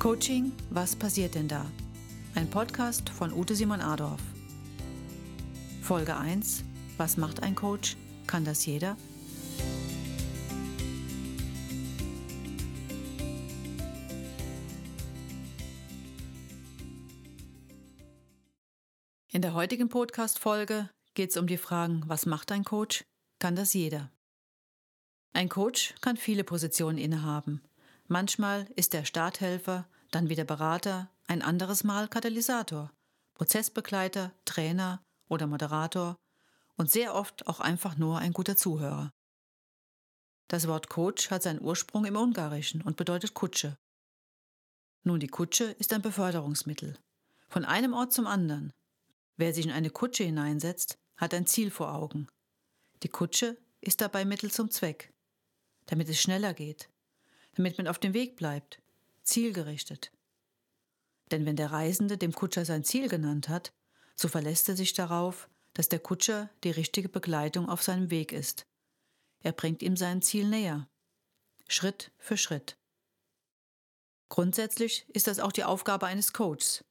Coaching, was passiert denn da? Ein Podcast von Ute Simon Adorf. Folge 1. Was macht ein Coach? Kann das jeder? In der heutigen Podcast-Folge geht es um die Fragen, was macht ein Coach? Kann das jeder? Ein Coach kann viele Positionen innehaben. Manchmal ist er Starthelfer, dann wieder Berater, ein anderes Mal Katalysator, Prozessbegleiter, Trainer oder Moderator und sehr oft auch einfach nur ein guter Zuhörer. Das Wort Coach hat seinen Ursprung im Ungarischen und bedeutet Kutsche. Nun, die Kutsche ist ein Beförderungsmittel. Von einem Ort zum anderen. Wer sich in eine Kutsche hineinsetzt, hat ein Ziel vor Augen. Die Kutsche ist dabei Mittel zum Zweck damit es schneller geht, damit man auf dem Weg bleibt, zielgerichtet. Denn wenn der Reisende dem Kutscher sein Ziel genannt hat, so verlässt er sich darauf, dass der Kutscher die richtige Begleitung auf seinem Weg ist. Er bringt ihm sein Ziel näher, Schritt für Schritt. Grundsätzlich ist das auch die Aufgabe eines Coaches,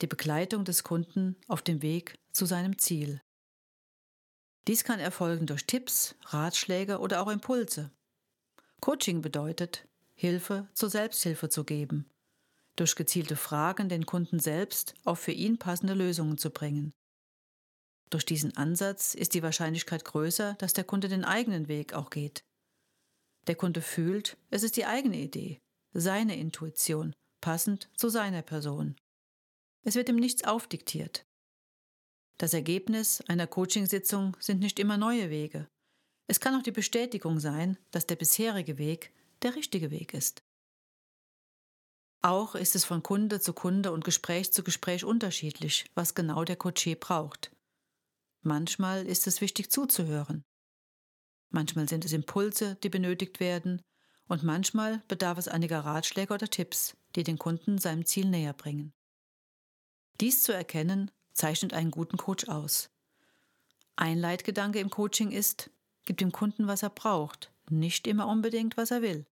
die Begleitung des Kunden auf dem Weg zu seinem Ziel. Dies kann erfolgen durch Tipps, Ratschläge oder auch Impulse. Coaching bedeutet, Hilfe zur Selbsthilfe zu geben, durch gezielte Fragen den Kunden selbst auf für ihn passende Lösungen zu bringen. Durch diesen Ansatz ist die Wahrscheinlichkeit größer, dass der Kunde den eigenen Weg auch geht. Der Kunde fühlt, es ist die eigene Idee, seine Intuition, passend zu seiner Person. Es wird ihm nichts aufdiktiert. Das Ergebnis einer Coachingsitzung sind nicht immer neue Wege, es kann auch die Bestätigung sein, dass der bisherige Weg der richtige Weg ist. Auch ist es von Kunde zu Kunde und Gespräch zu Gespräch unterschiedlich, was genau der Coaché braucht. Manchmal ist es wichtig zuzuhören. Manchmal sind es Impulse, die benötigt werden, und manchmal bedarf es einiger Ratschläge oder Tipps, die den Kunden seinem Ziel näher bringen. Dies zu erkennen, zeichnet einen guten Coach aus. Ein Leitgedanke im Coaching ist, Gib dem Kunden, was er braucht, nicht immer unbedingt, was er will.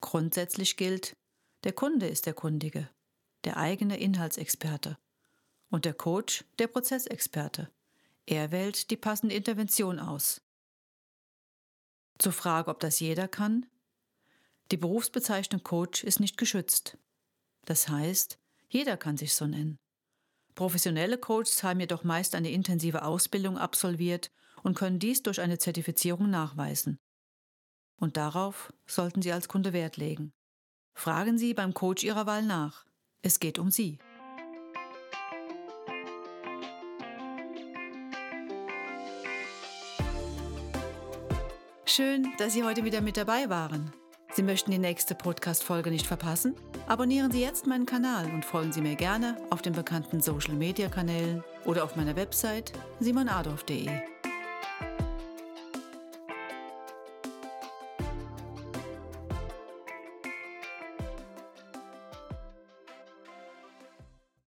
Grundsätzlich gilt, der Kunde ist der Kundige, der eigene Inhaltsexperte und der Coach der Prozessexperte. Er wählt die passende Intervention aus. Zur Frage, ob das jeder kann? Die Berufsbezeichnung Coach ist nicht geschützt. Das heißt, jeder kann sich so nennen. Professionelle Coaches haben jedoch meist eine intensive Ausbildung absolviert und können dies durch eine Zertifizierung nachweisen. Und darauf sollten Sie als Kunde Wert legen. Fragen Sie beim Coach Ihrer Wahl nach. Es geht um Sie. Schön, dass Sie heute wieder mit dabei waren. Sie möchten die nächste Podcast-Folge nicht verpassen? Abonnieren Sie jetzt meinen Kanal und folgen Sie mir gerne auf den bekannten Social-Media-Kanälen oder auf meiner Website simonadolf.de.